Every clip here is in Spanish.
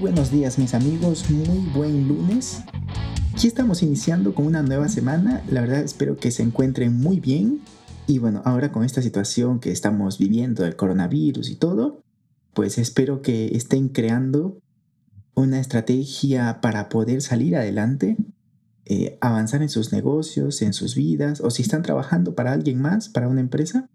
Buenos días mis amigos, muy buen lunes. Aquí estamos iniciando con una nueva semana, la verdad espero que se encuentren muy bien. Y bueno, ahora con esta situación que estamos viviendo del coronavirus y todo, pues espero que estén creando una estrategia para poder salir adelante, eh, avanzar en sus negocios, en sus vidas, o si están trabajando para alguien más, para una empresa,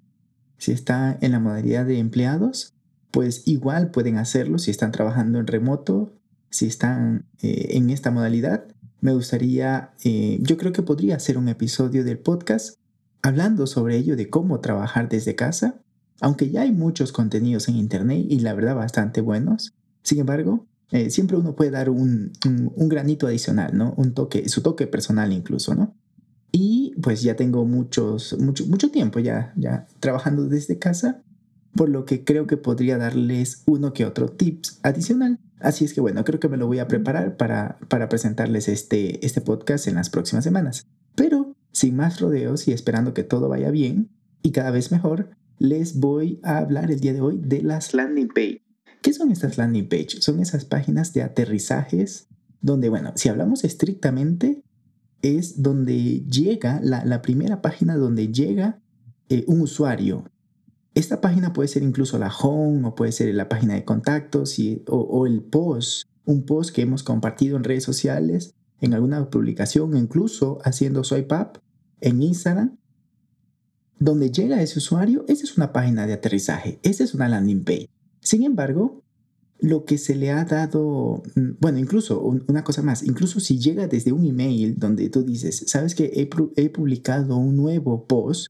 si está en la modalidad de empleados, pues igual pueden hacerlo si están trabajando en remoto, si están eh, en esta modalidad. Me gustaría, eh, yo creo que podría hacer un episodio del podcast hablando sobre ello de cómo trabajar desde casa, aunque ya hay muchos contenidos en internet y la verdad bastante buenos. Sin embargo, eh, siempre uno puede dar un, granito adicional, ¿no? Un toque, su toque personal incluso, ¿no? Y pues ya tengo muchos, mucho, mucho tiempo ya, ya trabajando desde casa por lo que creo que podría darles uno que otro tips adicional. Así es que bueno, creo que me lo voy a preparar para, para presentarles este, este podcast en las próximas semanas. Pero sin más rodeos y esperando que todo vaya bien y cada vez mejor, les voy a hablar el día de hoy de las landing page. ¿Qué son estas landing page? Son esas páginas de aterrizajes donde, bueno, si hablamos estrictamente, es donde llega la, primera página donde llega eh, un usuario esta página puede ser incluso la home o puede ser la página de contactos o, el post, un post que hemos compartido en redes sociales, en alguna publicación, incluso haciendo swipe up en Instagram. Donde llega ese usuario, esa es una página de aterrizaje, esa es una landing page. Sin embargo, lo que se le ha dado, mm, bueno, incluso una cosa más, incluso si llega desde un email donde tú dices, sabes que he, he publicado un nuevo post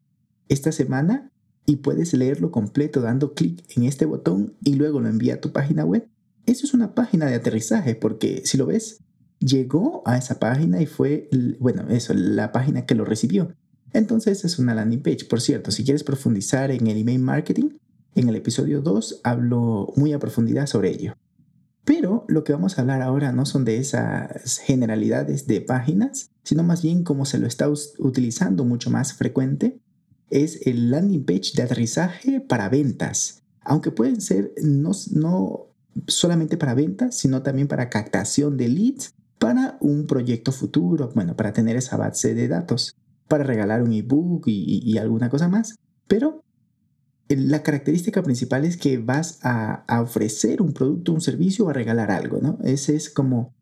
esta semana, y puedes leerlo completo dando clic en este botón y luego lo envía a tu página web. Eso es una página de aterrizaje porque si lo ves, llegó a esa página y fue, bueno, eso, la página que lo recibió. Entonces es una landing page. Por cierto, si quieres profundizar en el email marketing, en el episodio 2 hablo muy a profundidad sobre ello. Pero lo que vamos a hablar ahora no son de esas generalidades de páginas, sino más bien cómo se lo está utilizando mucho más frecuente es el landing page de aterrizaje para ventas, aunque pueden ser no, no solamente para ventas, sino también para captación de leads para un proyecto futuro, bueno, para tener esa base de datos, para regalar un ebook y, y alguna cosa más. Pero la característica principal es que vas a, a, ofrecer un producto, un servicio o a regalar algo, ¿no? Ese es como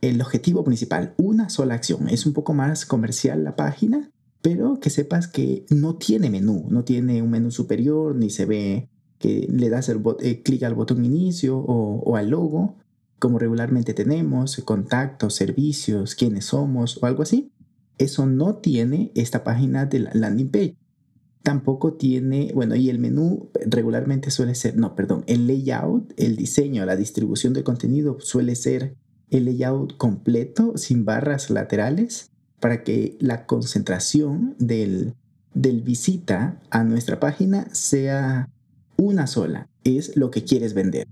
el objetivo principal, una sola acción. Es un poco más comercial la página, pero que sepas que no tiene menú, no tiene un menú superior, ni se ve que le das el eh, clic al botón inicio o, al logo, como regularmente tenemos, contactos, servicios, quiénes somos o algo así. Eso no tiene esta página de la landing page. Tampoco tiene, bueno, y el menú regularmente suele ser, no, perdón, el layout, el diseño, la distribución de contenido suele ser el layout completo, sin barras laterales para que la concentración del, del visita a nuestra página sea una sola, es lo que quieres vender.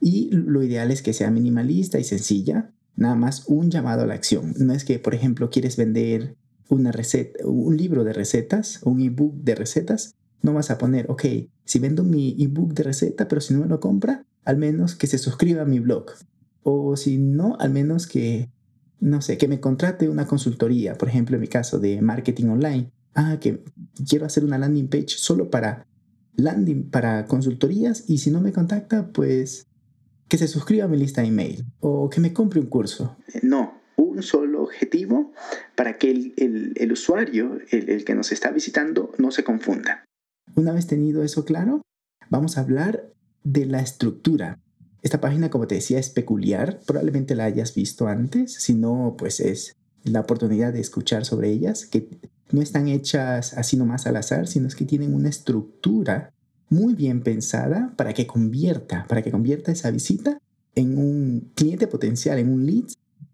Y lo ideal es que sea minimalista y sencilla, nada más un llamado a la acción. No es que, por ejemplo, quieres vender una receta, un libro de recetas, un ebook de recetas, no vas a poner, ok, si vendo mi ebook de receta, pero si no me lo compra, al menos que se suscriba a mi blog. O si no, al menos que no sé, que me contrate una consultoría, por ejemplo, en mi caso de marketing online. Ah, que quiero hacer una landing page solo para landing, para consultorías y si no me contacta, pues que se suscriba a mi lista de email o que me compre un curso. No, un solo objetivo para que el, usuario, el, el que nos está visitando, no se confunda. Una vez tenido eso claro, vamos a hablar de la estructura esta página, como te decía, es peculiar. Probablemente la hayas visto antes. Si no, pues es la oportunidad de escuchar sobre ellas, que no están hechas así nomás al azar, sino es que tienen una estructura muy bien pensada para que convierta, para que convierta esa visita en un cliente potencial, en un lead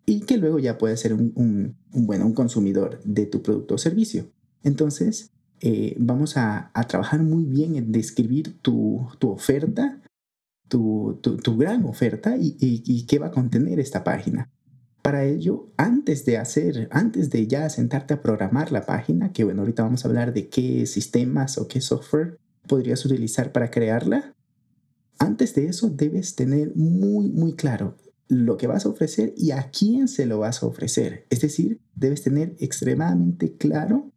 y que luego ya puede ser un, bueno, un consumidor de tu producto o servicio. Entonces, eh, vamos a, trabajar muy bien en describir tu, oferta, tu, gran oferta y, y, qué va a contener esta página. Para ello, antes de hacer, antes de ya sentarte a programar la página, que bueno, ahorita vamos a hablar de qué sistemas o qué software podrías utilizar para crearla, antes de eso debes tener muy, muy claro lo que vas a ofrecer y a quién se lo vas a ofrecer. Es decir, debes tener extremadamente claro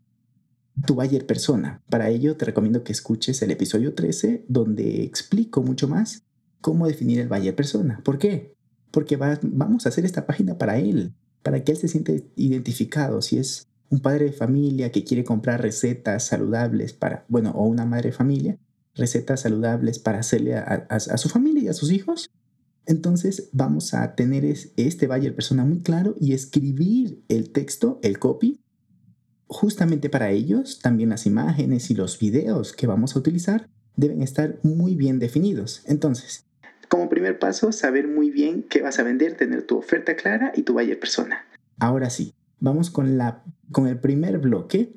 tu buyer persona. Para ello te recomiendo que escuches el episodio 13 donde explico mucho más cómo definir el buyer persona. ¿Por qué? Porque vamos a hacer esta página para él, para que él se siente identificado. Si es un padre de familia que quiere comprar recetas saludables para, bueno, o una madre de familia, recetas saludables para hacerle a, su familia y a sus hijos, entonces vamos a tener este buyer persona muy claro y escribir el texto, el copy, justamente para ellos. También las imágenes y los videos que vamos a utilizar deben estar muy bien definidos. Entonces, como primer paso, saber muy bien qué vas a vender, tener tu oferta clara y tu buyer persona. Ahora sí, vamos con, la, con el primer bloque,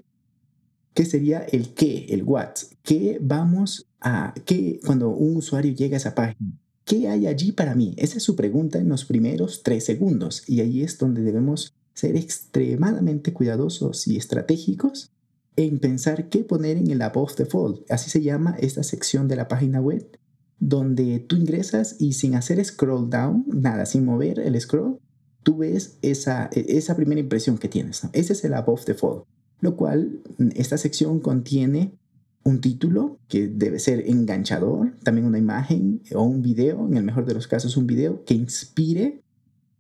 que sería el qué, el what. ¿Qué vamos a, qué, cuando un usuario llega a esa página? ¿Qué hay allí para mí? Esa es su pregunta en los primeros tres segundos. Y ahí es donde debemos ser extremadamente cuidadosos y estratégicos en pensar qué poner en el above fold. Así se llama esta sección de la página web, donde tú ingresas y sin hacer scroll down, nada, sin mover el scroll, tú ves esa, esa primera impresión que tienes. Ese es el above fold, lo cual esta sección contiene un título que debe ser enganchador, también una imagen o un video, en el mejor de los casos un video que inspire,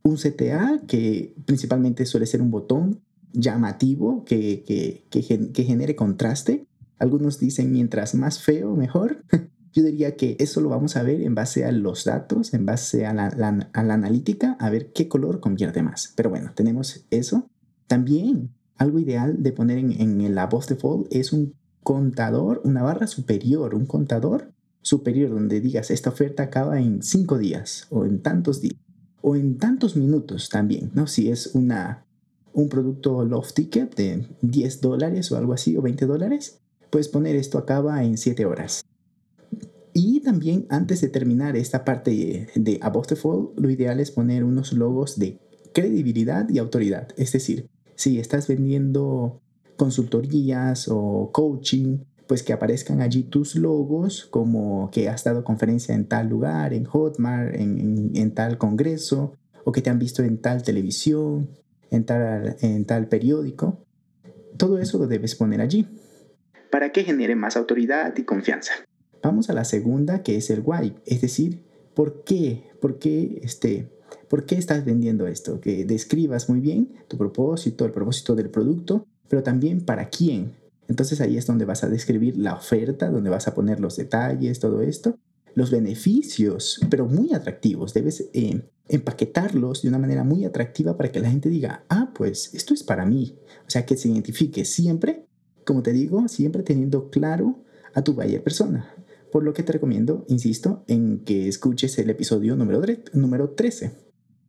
un CTA que principalmente suele ser un botón llamativo que, que, que, genere contraste. Algunos dicen mientras más feo, mejor. Yo diría que eso lo vamos a ver en base a los datos, en base a la, a la analítica, a ver qué color convierte más. Pero bueno, tenemos eso. También algo ideal de poner en, en la voz default es un contador, una barra superior, un contador superior donde digas esta oferta acaba en cinco días o en tantos días o en tantos minutos también, ¿no? Si es una, un producto loft ticket de 10 dólares o algo así o 20 dólares, puedes poner esto acaba en 7 horas. Y también antes de terminar esta parte de Above the Fall, lo ideal es poner unos logos de credibilidad y autoridad. Es decir, si estás vendiendo consultorías o coaching, pues que aparezcan allí tus logos como que has dado conferencia en tal lugar, en Hotmart, en, tal congreso, o que te han visto en tal televisión, en tal, en tal periódico. Todo eso lo debes poner allí para que genere más autoridad y confianza. Vamos a la segunda, que es el why, es decir, ¿por qué? ¿Por qué, este, ¿por qué estás vendiendo esto? Que describas muy bien tu propósito, el propósito del producto pero también para quién. Entonces ahí es donde vas a describir la oferta, donde vas a poner los detalles, todo esto, los beneficios, pero muy atractivos. Debes eh, empaquetarlos de una manera muy atractiva para que la gente diga, ah, pues esto es para mí. O sea, que se identifique siempre, como te digo, siempre teniendo claro a tu buyer persona. Por lo que te recomiendo, insisto, en que escuches el episodio número, número 13.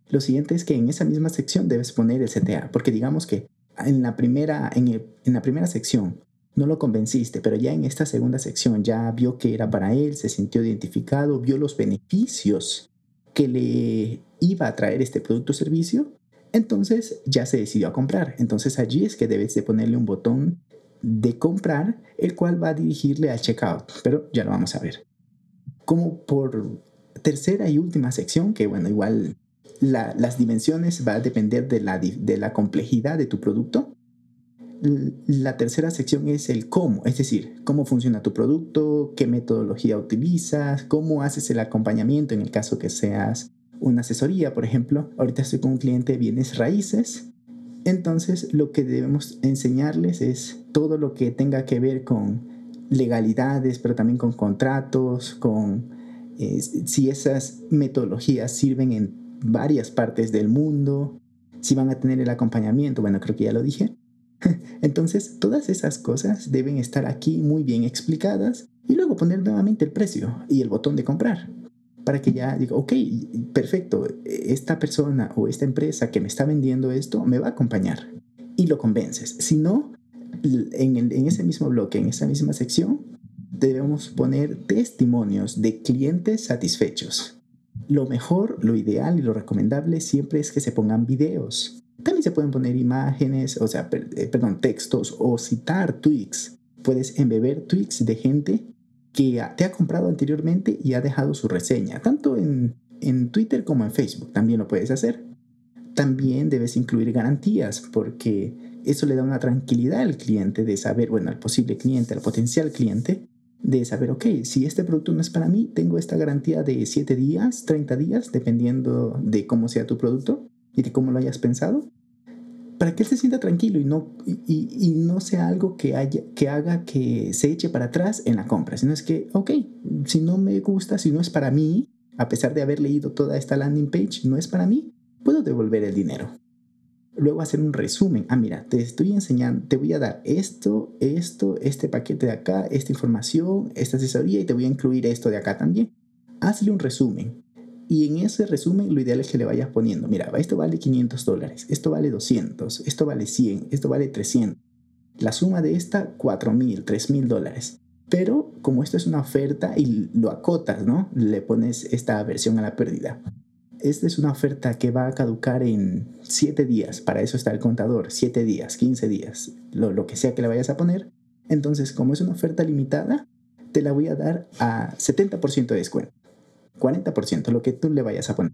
Lo siguiente es que en esa misma sección debes poner el CTA, porque digamos que en la primera, en, la primera sección no lo convenciste, pero ya en esta segunda sección ya vio que era para él, se sintió identificado, vio los beneficios que le iba a traer este producto o servicio, entonces ya se decidió a comprar. Entonces allí es que debes de ponerle un botón de comprar, el cual va a dirigirle al checkout, pero ya lo vamos a ver. Como por tercera y última sección, que bueno, igual las dimensiones va a depender de la, de la complejidad de tu producto. La tercera sección es el cómo, es decir, cómo funciona tu producto, qué metodología utilizas, cómo haces el acompañamiento en el caso que seas una asesoría, por ejemplo. Ahorita estoy con un cliente de bienes raíces. Entonces lo que debemos enseñarles es todo lo que tenga que ver con legalidades, pero también con contratos, con eh, si esas metodologías sirven en varias partes del mundo, si van a tener el acompañamiento, bueno, creo que ya lo dije. Entonces, todas esas cosas deben estar aquí muy bien explicadas y luego poner nuevamente el precio y el botón de comprar. Para que ya diga, ok, perfecto, esta persona o esta empresa que me está vendiendo esto me va a acompañar y lo convences. Si no, en, en ese mismo bloque, en esa misma sección, debemos poner testimonios de clientes satisfechos. Lo mejor, lo ideal y lo recomendable siempre es que se pongan videos. También se pueden poner imágenes, o sea, eh, perdón, textos o citar tweets. Puedes embeber tweets de gente que te ha comprado anteriormente y ha dejado su reseña, tanto en, en Twitter como en Facebook. También lo puedes hacer. También debes incluir garantías porque eso le da una tranquilidad al cliente de saber, bueno, al posible cliente, al potencial cliente, de saber, ok, si este producto no es para mí, tengo esta garantía de 7 días, 30 días, dependiendo de cómo sea tu producto y de cómo lo hayas pensado, para que él se sienta tranquilo y no, y, y no sea algo que, haya, que haga que se eche para atrás en la compra, sino es que, ok, si no me gusta, si no es para mí, a pesar de haber leído toda esta landing page, no es para mí, puedo devolver el dinero luego hacer un resumen. Ah, mira, te estoy enseñando, te voy a dar esto, esto, este paquete de acá, esta información, esta asesoría y te voy a incluir esto de acá también. Hazle un resumen. Y en ese resumen lo ideal es que le vayas poniendo, mira, esto vale 500 dólares, esto vale 200, esto vale 100, esto vale 300. La suma de esta, 4.000, 3.000 dólares. Pero como esto es una oferta y lo acotas, ¿no? Le pones esta versión a la pérdida esta es una oferta que va a caducar en 7 días, para eso está el contador, 7 días, 15 días, lo, que sea que le vayas a poner. Entonces, como es una oferta limitada, te la voy a dar a 70% de descuento, 40%, lo que tú le vayas a poner.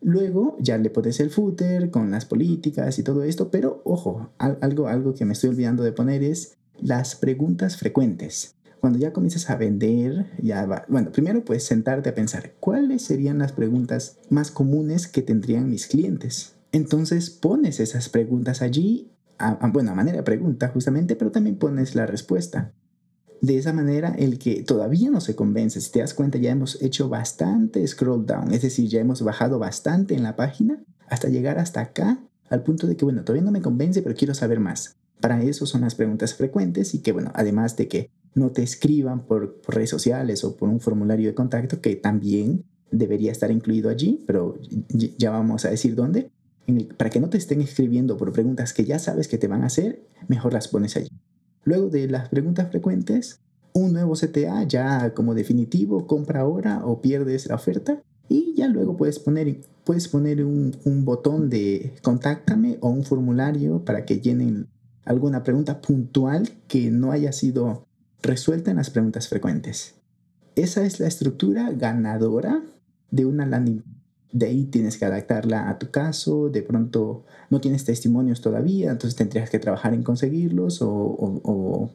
Luego ya le pones el footer con las políticas y todo esto, pero ojo, algo, algo que me estoy olvidando de poner es las preguntas frecuentes cuando ya comienzas a vender, ya va. Bueno, primero puedes sentarte a pensar cuáles serían las preguntas más comunes que tendrían mis clientes. Entonces pones esas preguntas allí, a, bueno, a manera de pregunta justamente, pero también pones la respuesta. De esa manera, el que todavía no se convence, si te das cuenta, ya hemos hecho bastante scroll down, es decir, ya hemos bajado bastante en la página hasta llegar hasta acá, al punto de que, bueno, todavía no me convence, pero quiero saber más. Para eso son las preguntas frecuentes y que, bueno, además de que no te escriban por, redes sociales o por un formulario de contacto que también debería estar incluido allí, pero ya vamos a decir dónde. para que no te estén escribiendo por preguntas que ya sabes que te van a hacer, mejor las pones allí. Luego de las preguntas frecuentes, un nuevo CTA ya como definitivo, compra ahora o pierdes la oferta. Y ya luego puedes poner, puedes poner un, un botón de contáctame o un formulario para que llenen alguna pregunta puntual que no haya sido resuelta en las preguntas frecuentes. Esa es la estructura ganadora de una landing. De ahí tienes que adaptarla a tu caso, de pronto no tienes testimonios todavía, entonces tendrías que trabajar en conseguirlos o,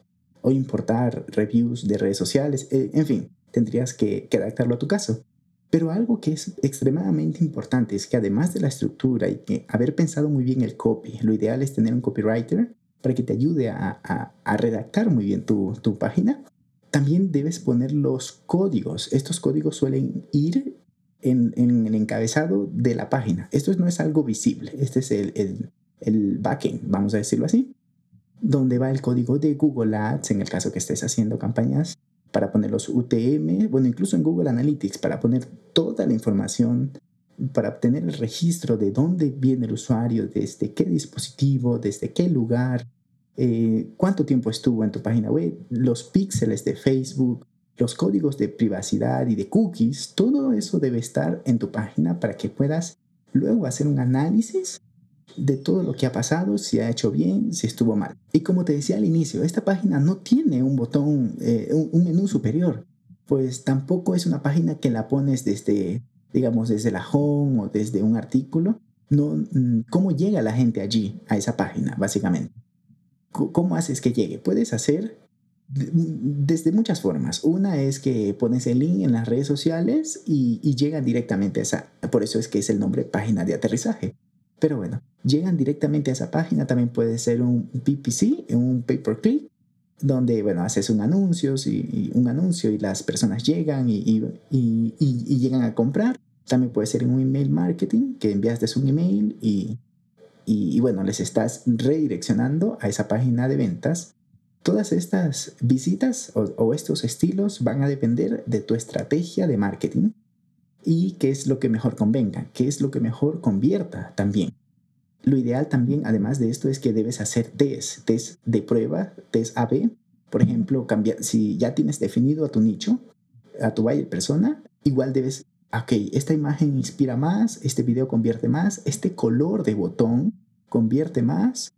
importar reviews de redes sociales, eh, en fin, tendrías que, que adaptarlo a tu caso. Pero algo que es extremadamente importante es que además de la estructura y que haber pensado muy bien el copy, lo ideal es tener un copywriter para que te ayude a, redactar muy bien tu, página, también debes poner los códigos. Estos códigos suelen ir en, el encabezado de la página. Esto no es algo visible. Este es el, el, backend, vamos a decirlo así, donde va el código de Google Ads en el caso que estés haciendo campañas para poner los UTM, bueno, incluso en Google Analytics para poner toda la información para obtener el registro de dónde viene el usuario, desde qué dispositivo, desde qué lugar, eh, cuánto tiempo estuvo en tu página web, los píxeles de Facebook, los códigos de privacidad y de cookies, todo eso debe estar en tu página para que puedas luego hacer un análisis de todo lo que ha pasado, si ha hecho bien, si estuvo mal. Y como te decía al inicio, esta página no tiene un botón, eh, un menú superior, pues tampoco es una página que la pones desde digamos, desde la home o desde un artículo, no, mm, ¿cómo llega la gente allí, a esa página, básicamente? ¿Cómo haces que llegue? Puedes hacer desde muchas formas. Una es que pones el link en las redes sociales y, y, llegan directamente a esa. Por eso es que es el nombre página de aterrizaje. Pero bueno, llegan directamente a esa página. También puede ser un PPC, un pay per click, donde, bueno, haces un anuncio y, un anuncio y las personas llegan y, y, llegan a comprar. También puede ser un email marketing, que enviaste un email y, y, bueno, les estás redireccionando a esa página de ventas. Todas estas visitas o, estos estilos van a depender de tu estrategia de marketing y qué es lo que mejor convenga, qué es lo que mejor convierta también. Lo ideal también, además de esto, es que debes hacer test, test de prueba, test AB. Por ejemplo, cambiar, si ya tienes definido a tu nicho, a tu buyer persona, igual debes, ok, esta imagen inspira más, este video convierte más, este color de botón convierte más,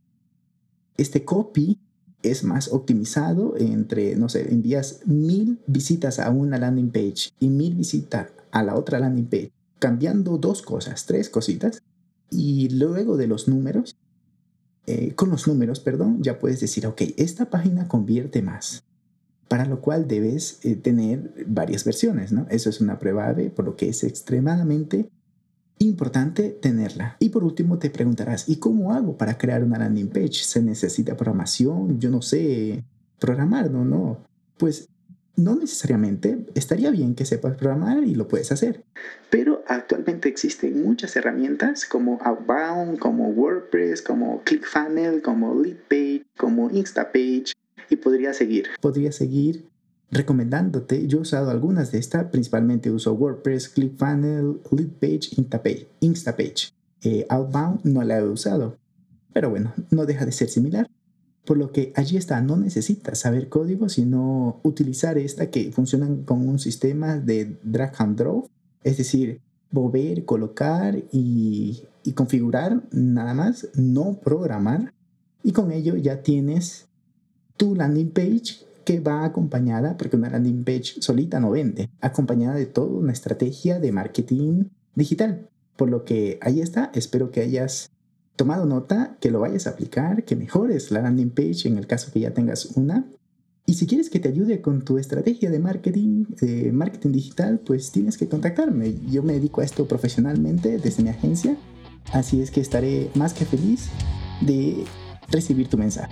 este copy es más optimizado entre, no sé, envías mil visitas a una landing page y mil visitas a la otra landing page, cambiando dos cosas, tres cositas, y luego de los números, eh, con los números, perdón, ya puedes decir, ok, esta página convierte más, para lo cual debes eh, tener varias versiones, ¿no? Eso es una prueba de por lo que es extremadamente importante tenerla. Y por último te preguntarás, ¿y cómo hago para crear una landing page? ¿Se necesita programación? Yo no sé programar, ¿no? No. Pues no necesariamente estaría bien que sepas programar y lo puedes hacer. Pero actualmente existen muchas herramientas como Outbound, como WordPress, como ClickFunnels, como LeadPage, como Instapage y podría seguir. Podría seguir recomendándote. Yo he usado algunas de estas, principalmente uso WordPress, ClickFunnels, LeadPage, Instapage. Instapage. Eh, Outbound no la he usado, pero bueno, no deja de ser similar. Por lo que allí está, no necesitas saber código, sino utilizar esta que funcionan con un sistema de drag and drop, es decir, mover, colocar y, y configurar nada más, no programar. Y con ello ya tienes tu landing page que va acompañada, porque una landing page solita no vende, acompañada de toda una estrategia de marketing digital. Por lo que ahí está, espero que hayas tomado nota, que lo vayas a aplicar, que mejores la landing page en el caso que ya tengas una. Y si quieres que te ayude con tu estrategia de marketing, de marketing digital, pues tienes que contactarme. Yo me dedico a esto profesionalmente desde mi agencia, así es que estaré más que feliz de recibir tu mensaje.